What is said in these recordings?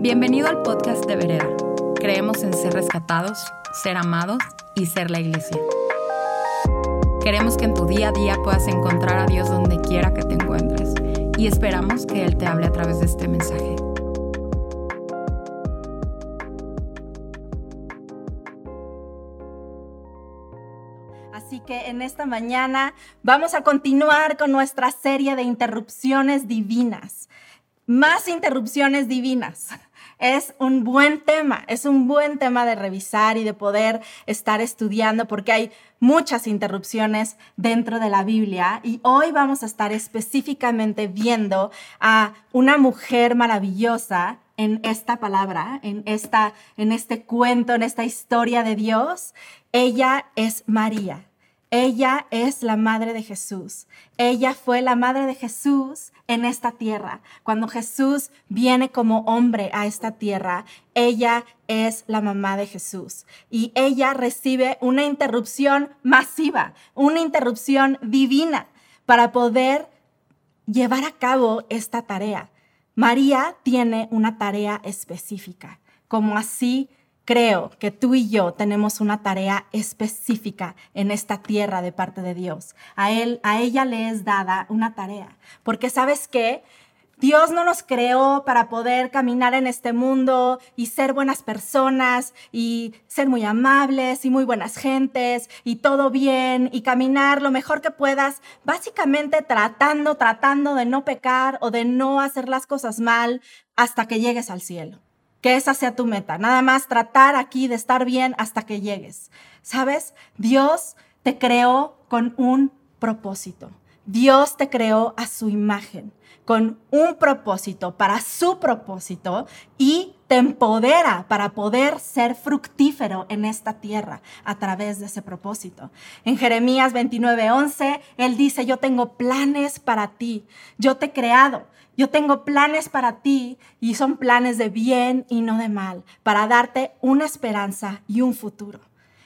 Bienvenido al podcast de Vereda. Creemos en ser rescatados, ser amados y ser la iglesia. Queremos que en tu día a día puedas encontrar a Dios donde quiera que te encuentres y esperamos que Él te hable a través de este mensaje. Así que en esta mañana vamos a continuar con nuestra serie de interrupciones divinas. Más interrupciones divinas. Es un buen tema, es un buen tema de revisar y de poder estar estudiando porque hay muchas interrupciones dentro de la Biblia y hoy vamos a estar específicamente viendo a una mujer maravillosa en esta palabra, en, esta, en este cuento, en esta historia de Dios. Ella es María. Ella es la madre de Jesús. Ella fue la madre de Jesús en esta tierra. Cuando Jesús viene como hombre a esta tierra, ella es la mamá de Jesús. Y ella recibe una interrupción masiva, una interrupción divina para poder llevar a cabo esta tarea. María tiene una tarea específica, como así Creo que tú y yo tenemos una tarea específica en esta tierra de parte de Dios. A él, a ella le es dada una tarea, porque sabes qué? Dios no nos creó para poder caminar en este mundo y ser buenas personas y ser muy amables y muy buenas gentes y todo bien y caminar lo mejor que puedas, básicamente tratando, tratando de no pecar o de no hacer las cosas mal hasta que llegues al cielo que esa sea tu meta. Nada más tratar aquí de estar bien hasta que llegues. ¿Sabes? Dios te creó con un propósito. Dios te creó a su imagen, con un propósito, para su propósito, y te empodera para poder ser fructífero en esta tierra a través de ese propósito. En Jeremías 29:11, Él dice, yo tengo planes para ti, yo te he creado yo tengo planes para ti y son planes de bien y no de mal, para darte una esperanza y un futuro.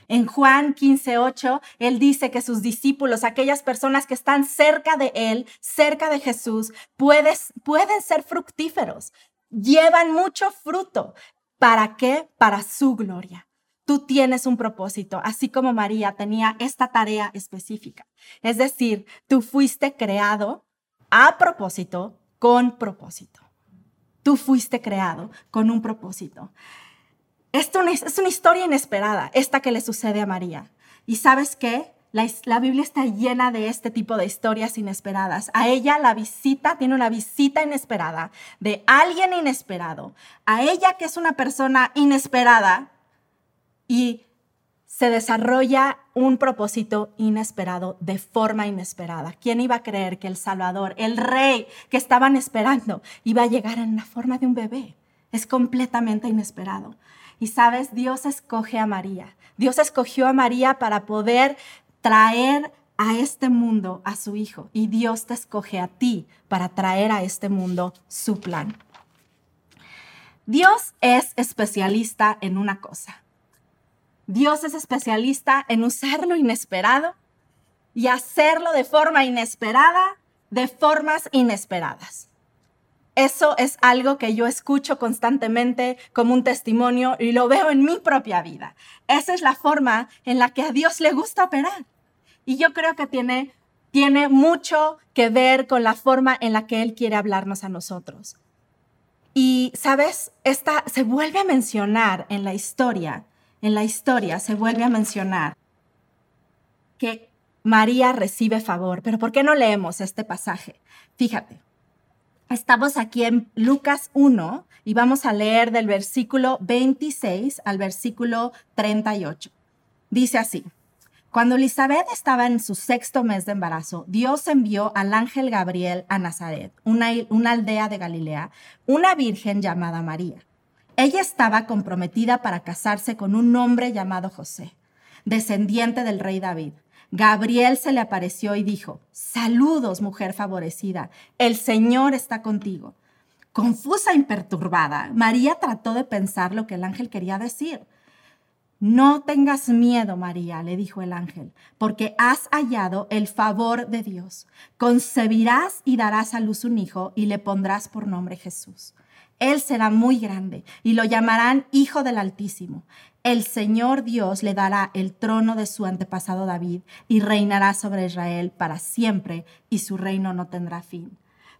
En Juan 15:8, él dice que sus discípulos, aquellas personas que están cerca de él, cerca de Jesús, pueden ser fructíferos, llevan mucho fruto. ¿Para qué? Para su gloria. Tú tienes un propósito, así como María tenía esta tarea específica. Es decir, tú fuiste creado a propósito con propósito. Tú fuiste creado con un propósito. Esto es una historia inesperada, esta que le sucede a María. ¿Y sabes qué? La, Biblia está llena de este tipo de historias inesperadas. A ella la visita, tiene una visita inesperada de alguien inesperado. A ella que es una persona inesperada y se desarrolla un propósito inesperado de forma inesperada. ¿Quién iba a creer que el Salvador, el Rey que estaban esperando, iba a llegar en la forma de un bebé? Es completamente inesperado. Y sabes, Dios escoge a María. Dios escogió a María para poder traer a este mundo a su Hijo. Y Dios te escoge a ti para traer a este mundo su plan. Dios es especialista en una cosa Dios es especialista en usar lo inesperado y hacerlo de forma inesperada, de formas inesperadas. Eso es algo que yo escucho constantemente como un testimonio y lo veo en mi propia vida. Esa es la forma en la que a Dios le gusta operar. Y yo creo que tiene, tiene mucho que ver con la forma en la que Él quiere hablarnos a nosotros. Y, ¿sabes? Esta se vuelve a mencionar en la historia en la historia se vuelve a mencionar que María recibe favor. Pero ¿por qué no leemos este pasaje? Fíjate, estamos aquí en Lucas 1 y vamos a leer del versículo 26 al versículo 38. Dice así. Cuando Elizabeth estaba en su sexto mes de embarazo, Dios envió al ángel Gabriel a Nazaret, una, aldea de Galilea, una virgen llamada María. Ella estaba comprometida para casarse con un hombre llamado José, descendiente del rey David. Gabriel se le apareció y dijo, Saludos, mujer favorecida, el Señor está contigo. Confusa e imperturbada, María trató de pensar lo que el ángel quería decir. No tengas miedo, María, le dijo el ángel, porque has hallado el favor de Dios. Concebirás y darás a luz un hijo y le pondrás por nombre Jesús. Él será muy grande y lo llamarán Hijo del Altísimo. El Señor Dios le dará el trono de su antepasado David y reinará sobre Israel para siempre y su reino no tendrá fin.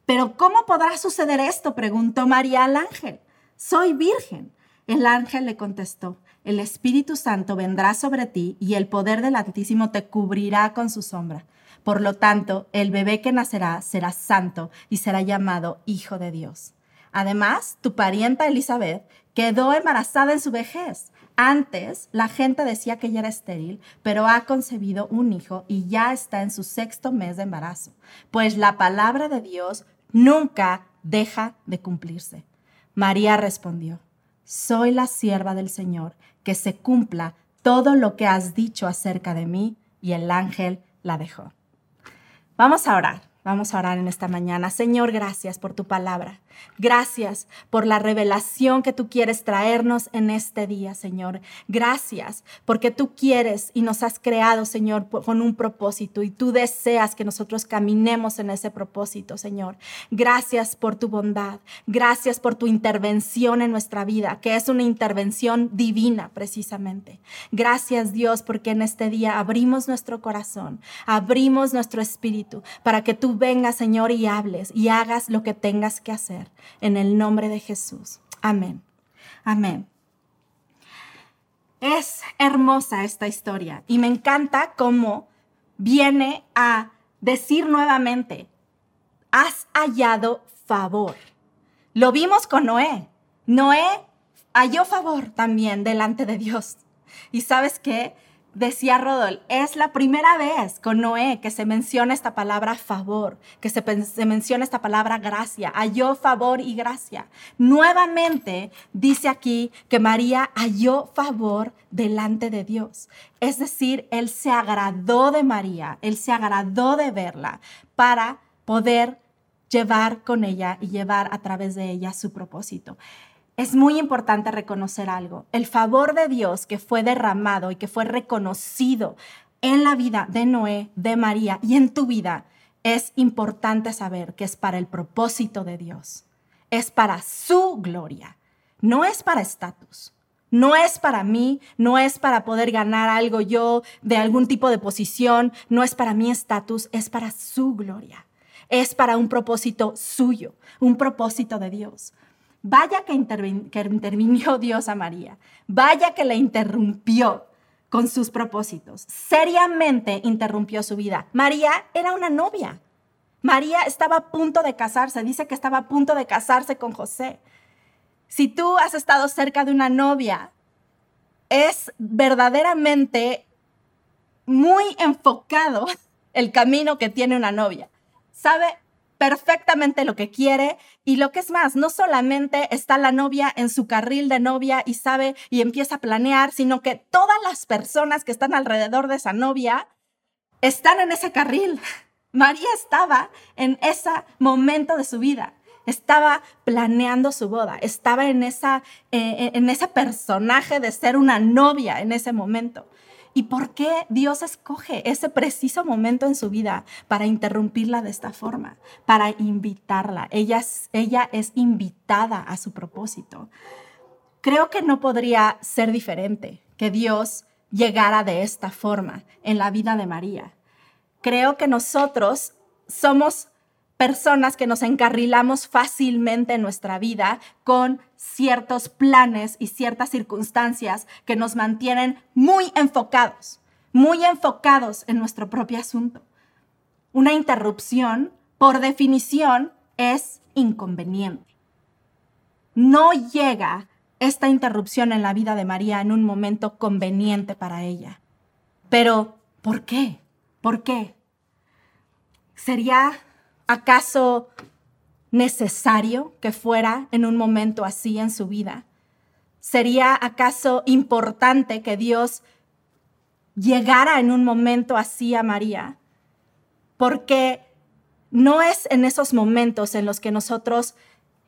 Pero ¿cómo podrá suceder esto? preguntó María al ángel. Soy virgen. El ángel le contestó, el Espíritu Santo vendrá sobre ti y el poder del Altísimo te cubrirá con su sombra. Por lo tanto, el bebé que nacerá será santo y será llamado Hijo de Dios. Además, tu parienta Elizabeth quedó embarazada en su vejez. Antes la gente decía que ella era estéril, pero ha concebido un hijo y ya está en su sexto mes de embarazo, pues la palabra de Dios nunca deja de cumplirse. María respondió, soy la sierva del Señor, que se cumpla todo lo que has dicho acerca de mí, y el ángel la dejó. Vamos a orar. Vamos a orar en esta mañana. Señor, gracias por tu palabra. Gracias por la revelación que tú quieres traernos en este día, Señor. Gracias porque tú quieres y nos has creado, Señor, con un propósito y tú deseas que nosotros caminemos en ese propósito, Señor. Gracias por tu bondad. Gracias por tu intervención en nuestra vida, que es una intervención divina precisamente. Gracias, Dios, porque en este día abrimos nuestro corazón, abrimos nuestro espíritu para que tú vengas, Señor, y hables y hagas lo que tengas que hacer. En el nombre de Jesús. Amén. Amén. Es hermosa esta historia y me encanta cómo viene a decir nuevamente, has hallado favor. Lo vimos con Noé. Noé halló favor también delante de Dios. Y sabes qué? Decía Rodol, es la primera vez con Noé que se menciona esta palabra favor, que se, menciona esta palabra gracia, halló favor y gracia. Nuevamente dice aquí que María halló favor delante de Dios. Es decir, Él se agradó de María, Él se agradó de verla para poder llevar con ella y llevar a través de ella su propósito es muy importante reconocer algo. El favor de Dios que fue derramado y que fue reconocido en la vida de Noé, de María y en tu vida, es importante saber que es para el propósito de Dios. Es para su gloria. No es para estatus. No es para mí, no es para poder ganar algo yo de algún tipo de posición, no es para mi estatus, es para su gloria. Es para un propósito suyo, un propósito de Dios. Vaya que, intervinió Dios a María. Vaya que le interrumpió con sus propósitos. Seriamente interrumpió su vida. María era una novia. María estaba a punto de casarse. Dice que estaba a punto de casarse con José. Si tú has estado cerca de una novia, es verdaderamente muy enfocado el camino que tiene una novia. Sabe perfectamente lo que quiere y lo que es más, no solamente está la novia en su carril de novia y sabe y empieza a planear, sino que todas las personas que están alrededor de esa novia están en ese carril. María estaba en ese momento de su vida estaba planeando su boda, estaba en, esa, eh, en ese personaje de ser una novia en ese momento. ¿Y por qué Dios escoge ese preciso momento en su vida para interrumpirla de esta forma? Para invitarla. Ella es, invitada a su propósito. Creo que no podría ser diferente que Dios llegara de esta forma en la vida de María. Creo que nosotros somos personas que nos encarrilamos fácilmente en nuestra vida con ciertos planes y ciertas circunstancias que nos mantienen muy enfocados, muy enfocados en nuestro propio asunto. Una interrupción, por definición, es inconveniente. No llega esta interrupción en la vida de María en un momento conveniente para ella. Pero, ¿por qué? ¿Por qué? ¿Sería ¿Acaso necesario que fuera en un momento así en su vida? ¿Sería acaso importante que Dios llegara en un momento así a María? Porque no es en esos momentos en los que nosotros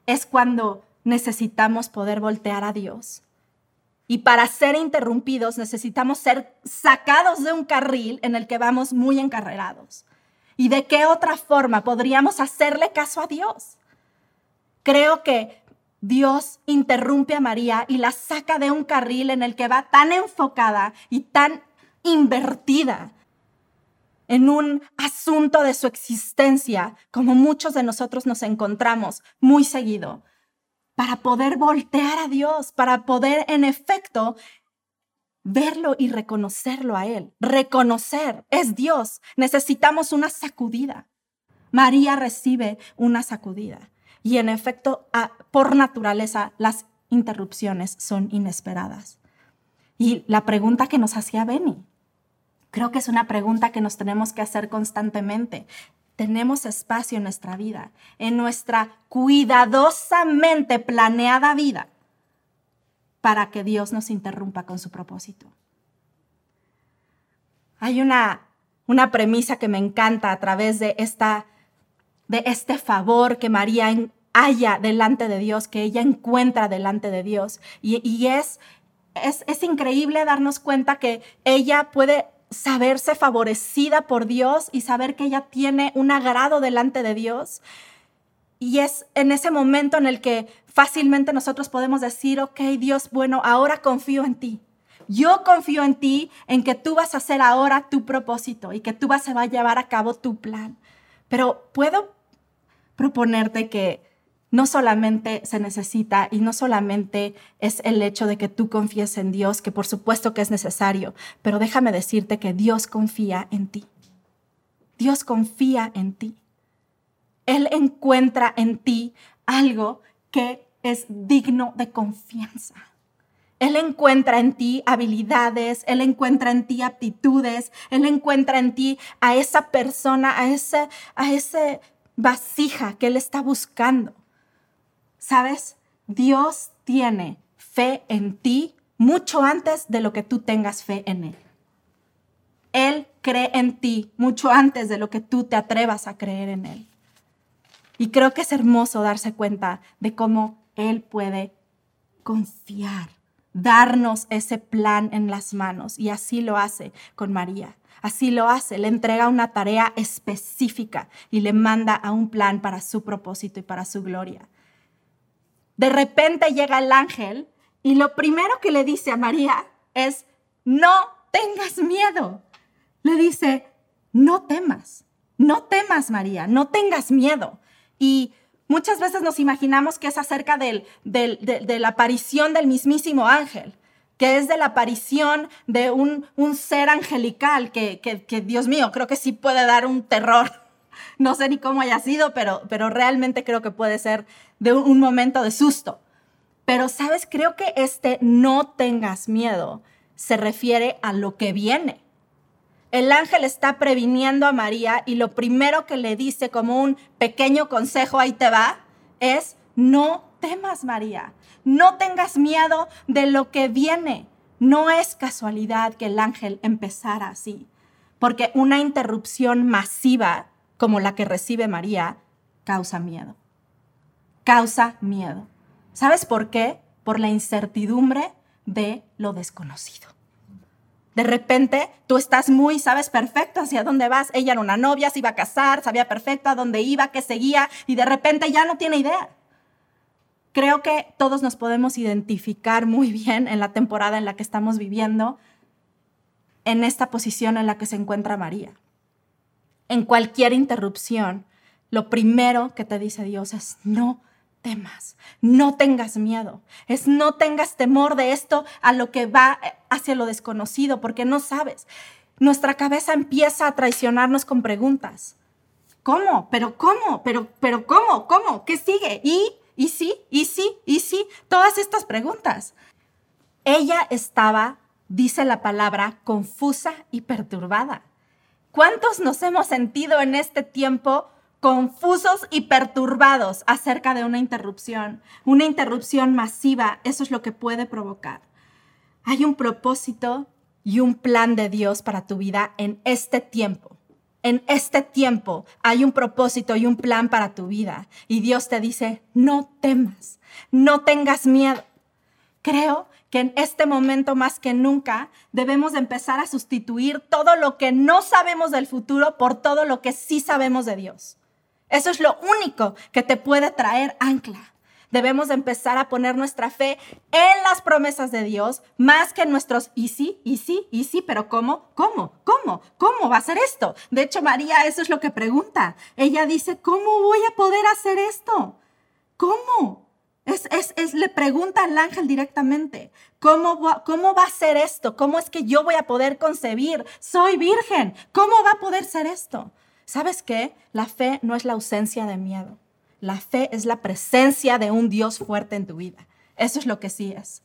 es cuando necesitamos poder voltear a Dios. Y para ser interrumpidos necesitamos ser sacados de un carril en el que vamos muy encarrerados. ¿Y de qué otra forma podríamos hacerle caso a Dios? Creo que Dios interrumpe a María y la saca de un carril en el que va tan enfocada y tan invertida en un asunto de su existencia, como muchos de nosotros nos encontramos muy seguido, para poder voltear a Dios, para poder en efecto verlo y reconocerlo a Él. Reconocer, es Dios. Necesitamos una sacudida. María recibe una sacudida. Y en efecto, por naturaleza, las interrupciones son inesperadas. Y la pregunta que nos hacía Benny, creo que es una pregunta que nos tenemos que hacer constantemente. Tenemos espacio en nuestra vida, en nuestra cuidadosamente planeada vida, para que Dios nos interrumpa con su propósito. Hay una, una premisa que me encanta a través de esta de este favor que María haya delante de Dios, que ella encuentra delante de Dios. Y, es, es, es increíble darnos cuenta que ella puede saberse favorecida por Dios y saber que ella tiene un agrado delante de Dios. Y es en ese momento en el que fácilmente nosotros podemos decir, ok, Dios, bueno, ahora confío en ti. Yo confío en ti, en que tú vas a hacer ahora tu propósito y que tú vas a llevar a cabo tu plan. Pero puedo proponerte que no solamente se necesita y no solamente es el hecho de que tú confíes en Dios, que por supuesto que es necesario, pero déjame decirte que Dios confía en ti. Dios confía en ti. Él encuentra en ti algo que es digno de confianza. Él encuentra en ti habilidades, Él encuentra en ti aptitudes, Él encuentra en ti a esa persona, a ese, a ese vasija que Él está buscando. ¿Sabes? Dios tiene fe en ti mucho antes de lo que tú tengas fe en Él. Él cree en ti mucho antes de lo que tú te atrevas a creer en Él. Y creo que es hermoso darse cuenta de cómo Él puede confiar, darnos ese plan en las manos. Y así lo hace con María. Así lo hace, le entrega una tarea específica y le manda a un plan para su propósito y para su gloria. De repente llega el ángel y lo primero que le dice a María es, no tengas miedo. Le dice, no temas, no temas María, no tengas miedo. Y muchas veces nos imaginamos que es acerca de la aparición del mismísimo ángel que es de la aparición de un, ser angelical que, que, Dios mío, creo que sí puede dar un terror. No sé ni cómo haya sido, pero, pero realmente creo que puede ser de un, momento de susto. Pero, ¿sabes? Creo que este no tengas miedo se refiere a lo que viene. El ángel está previniendo a María y lo primero que le dice como un pequeño consejo, ahí te va, es no temas, María. No tengas miedo de lo que viene. No es casualidad que el ángel empezara así, porque una interrupción masiva como la que recibe María causa miedo. Causa miedo. ¿Sabes por qué? Por la incertidumbre de lo desconocido. De repente tú estás muy, sabes perfecto hacia dónde vas. Ella era una novia, se iba a casar, sabía perfecto a dónde iba, qué seguía, y de repente ya no tiene idea. Creo que todos nos podemos identificar muy bien en la temporada en la que estamos viviendo, en esta posición en la que se encuentra María. En cualquier interrupción, lo primero que te dice Dios es no temas, no tengas miedo, es no tengas temor de esto a lo que va hacia lo desconocido, porque no sabes. Nuestra cabeza empieza a traicionarnos con preguntas. ¿Cómo? ¿Pero cómo? ¿Pero, pero cómo? ¿Cómo? ¿Qué sigue? ¿Y? ¿Y sí? ¿Y sí? ¿Y sí? Todas estas preguntas. Ella estaba, dice la palabra, confusa y perturbada. ¿Cuántos nos hemos sentido en este tiempo confusos y perturbados acerca de una interrupción? Una interrupción masiva, eso es lo que puede provocar. Hay un propósito y un plan de Dios para tu vida en este tiempo en este tiempo hay un propósito y un plan para tu vida. Y Dios te dice, no temas, no tengas miedo. Creo que en este momento más que nunca debemos empezar a sustituir todo lo que no sabemos del futuro por todo lo que sí sabemos de Dios. Eso es lo único que te puede traer ancla. debemos empezar a poner nuestra fe en las promesas de Dios más que en nuestros y sí, y sí, y sí, pero ¿cómo? ¿Cómo? ¿Cómo? ¿Cómo va a ser esto? De hecho, María, eso es lo que pregunta. Ella dice, ¿cómo voy a poder hacer esto? ¿Cómo? Es, es, le pregunta al ángel directamente, ¿cómo ¿cómo va a ser esto? ¿Cómo es que yo voy a poder concebir? Soy virgen, ¿cómo va a poder ser esto? ¿Sabes qué? La fe no es la ausencia de miedo. La fe es la presencia de un Dios fuerte en tu vida. Eso es lo que sí es.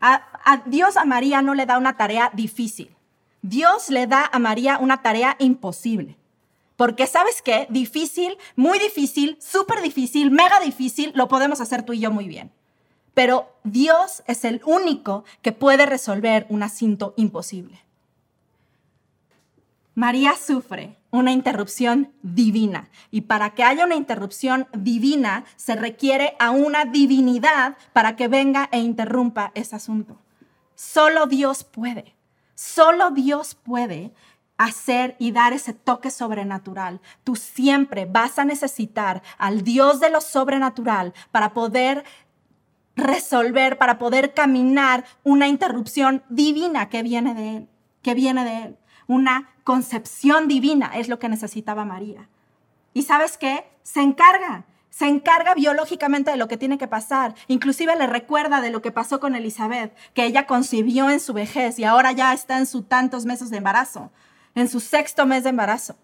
A, Dios a María no le da una tarea difícil. Dios le da a María una tarea imposible. Porque sabes qué? Difícil, muy difícil, súper difícil, mega difícil, lo podemos hacer tú y yo muy bien. Pero Dios es el único que puede resolver un asunto imposible. María sufre una interrupción divina y para que haya una interrupción divina se requiere a una divinidad para que venga e interrumpa ese asunto. Solo Dios puede, solo Dios puede hacer y dar ese toque sobrenatural. Tú siempre vas a necesitar al Dios de lo sobrenatural para poder resolver, para poder caminar una interrupción divina que viene de Él, que viene de Él. Una concepción divina es lo que necesitaba María. ¿Y sabes qué? Se encarga, se encarga biológicamente de lo que tiene que pasar. Inclusive le recuerda de lo que pasó con Elizabeth, que ella concibió en su vejez y ahora ya está en sus tantos meses de embarazo en su sexto mes de embarazo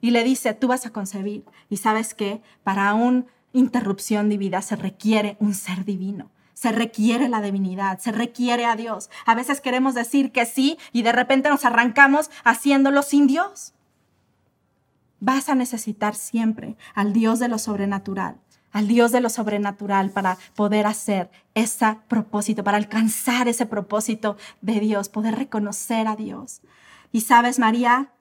y le dice, tú vas a concebir. Y sabes que para una interrupción de vida se requiere un ser divino. Se requiere la divinidad, se requiere a Dios. A veces queremos decir que sí y de repente nos arrancamos haciéndolo sin Dios. Vas a necesitar siempre al Dios de lo sobrenatural, al Dios de lo sobrenatural para poder hacer ese propósito, para alcanzar ese propósito de Dios, poder reconocer a Dios. Y sabes, María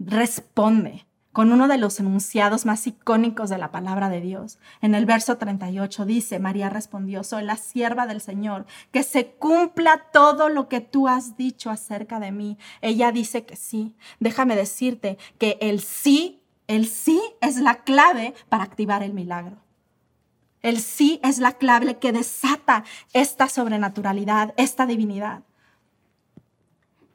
responde con uno de los enunciados más icónicos de la palabra de Dios. En el verso 38 dice, María respondió, soy la sierva del Señor, que se cumpla todo lo que tú has dicho acerca de mí. Ella dice que sí. Déjame decirte que el sí, el sí es la clave para activar el milagro. El sí es la clave que desata esta sobrenaturalidad, esta divinidad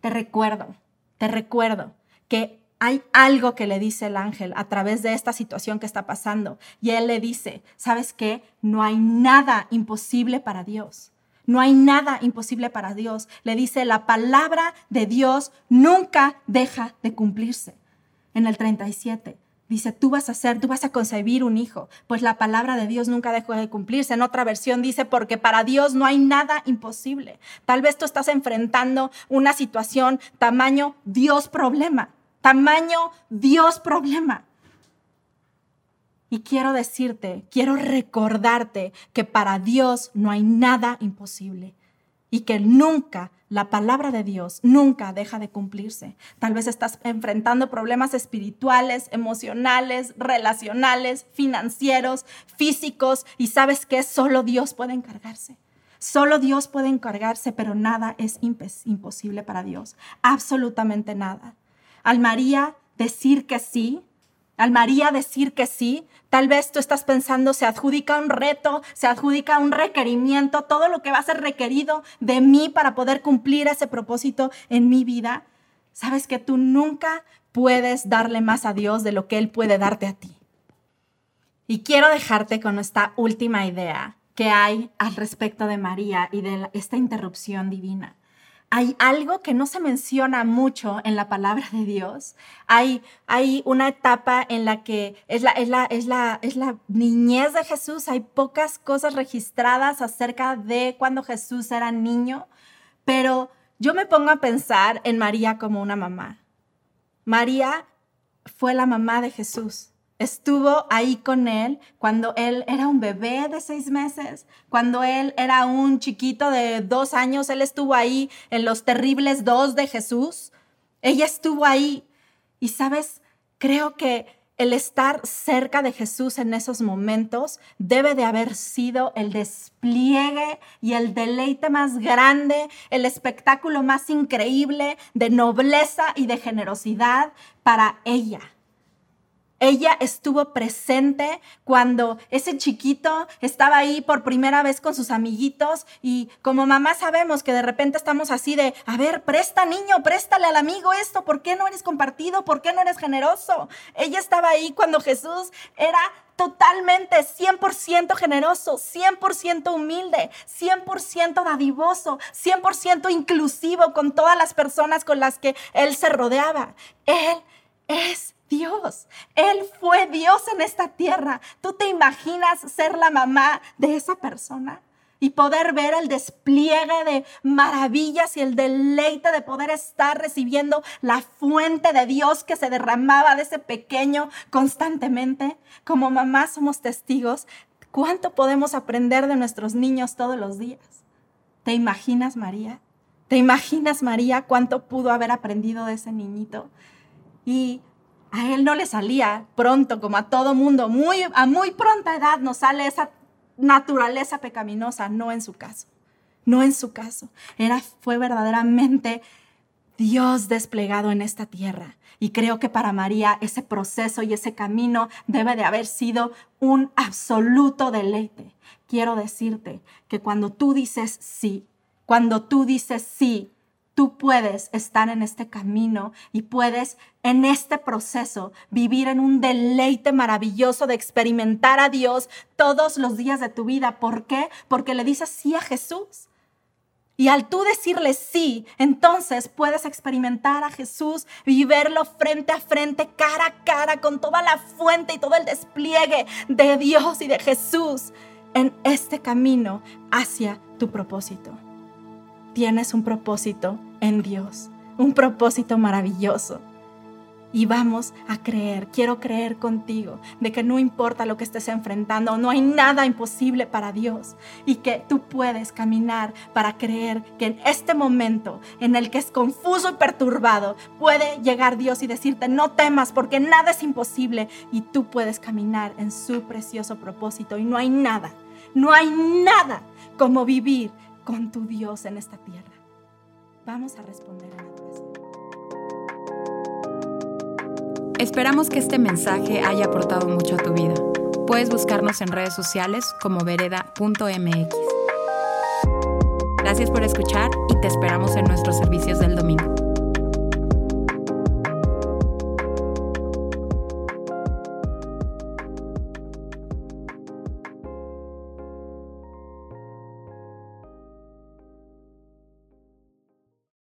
te recuerdo, te recuerdo que hay algo que le dice el ángel a través de esta situación que está pasando. Y él le dice, ¿sabes qué? No hay nada imposible para Dios. No hay nada imposible para Dios. Le dice, la palabra de Dios nunca deja de cumplirse. En el 37, Dice, tú vas a ser, tú vas a concebir un hijo. Pues la palabra de Dios nunca dejó de cumplirse. En otra versión dice, porque para Dios no hay nada imposible. Tal vez tú estás enfrentando una situación tamaño Dios problema. Tamaño Dios problema. Y quiero decirte, quiero recordarte que para Dios no hay nada imposible y que nunca la palabra de Dios nunca deja de cumplirse. Tal vez estás enfrentando problemas espirituales, emocionales, relacionales, financieros, físicos y sabes que solo Dios puede encargarse. Solo Dios puede encargarse, pero nada es imposible para Dios. Absolutamente nada. Al María decir que sí, al María decir que sí, tal vez tú estás pensando, se adjudica un reto, se adjudica un requerimiento, todo lo que va a ser requerido de mí para poder cumplir ese propósito en mi vida. Sabes que tú nunca puedes darle más a Dios de lo que Él puede darte a ti. Y quiero dejarte con esta última idea que hay al respecto de María y de esta interrupción divina hay algo que no se menciona mucho en la palabra de Dios. Hay, hay una etapa en la que es la, es, la, es, la, es la niñez de Jesús. Hay pocas cosas registradas acerca de cuando Jesús era niño, pero yo me pongo a pensar en María como una mamá. María fue la mamá de Jesús estuvo ahí con él cuando él era un bebé de seis meses, cuando él era un chiquito de dos años, él estuvo ahí en los terribles dos de Jesús. Ella estuvo ahí. Y sabes, creo que el estar cerca de Jesús en esos momentos debe de haber sido el despliegue y el deleite más grande, el espectáculo más increíble de nobleza y de generosidad para ella Ella estuvo presente cuando ese chiquito estaba ahí por primera vez con sus amiguitos y como mamá sabemos que de repente estamos así de, a ver, presta niño, préstale al amigo esto, ¿por qué no eres compartido? ¿Por qué no eres generoso? Ella estaba ahí cuando Jesús era totalmente 100% generoso, 100% humilde, 100% dadivoso, 100% inclusivo con todas las personas con las que él se rodeaba. Él es Dios. Él fue Dios en esta tierra. ¿Tú te imaginas ser la mamá de esa persona? y poder ver el despliegue de maravillas y el deleite de poder estar recibiendo la fuente de Dios que se derramaba de ese pequeño constantemente. Como mamá somos testigos. ¿Cuánto podemos aprender de nuestros niños todos los días? ¿Te imaginas, María? ¿Te imaginas, María, cuánto pudo haber aprendido de ese niñito? Y a él no le salía pronto, como a todo mundo, muy, a muy pronta edad nos sale esa naturaleza pecaminosa, no en su caso, no en su caso. Era, fue verdaderamente Dios desplegado en esta tierra. Y creo que para María ese proceso y ese camino debe de haber sido un absoluto deleite. Quiero decirte que cuando tú dices sí, cuando tú dices sí tú puedes estar en este camino y puedes en este proceso vivir en un deleite maravilloso de experimentar a Dios todos los días de tu vida. ¿Por qué? Porque le dices sí a Jesús. Y al tú decirle sí, entonces puedes experimentar a Jesús y verlo frente a frente, cara a cara, con toda la fuente y todo el despliegue de Dios y de Jesús en este camino hacia tu propósito tienes un propósito en Dios, un propósito maravilloso. Y vamos a creer, quiero creer contigo, de que no importa lo que estés enfrentando, no hay nada imposible para Dios. Y que tú puedes caminar para creer que en este momento en el que es confuso y perturbado, puede llegar Dios y decirte, no temas porque nada es imposible y tú puedes caminar en su precioso propósito. Y no hay nada, no hay nada como vivir con tu Dios en esta tierra? Vamos a responder a la oración. Esperamos que este mensaje haya aportado mucho a tu vida. Puedes buscarnos en redes sociales como vereda.mx. Gracias por escuchar y te esperamos en nuestros servicios del domingo.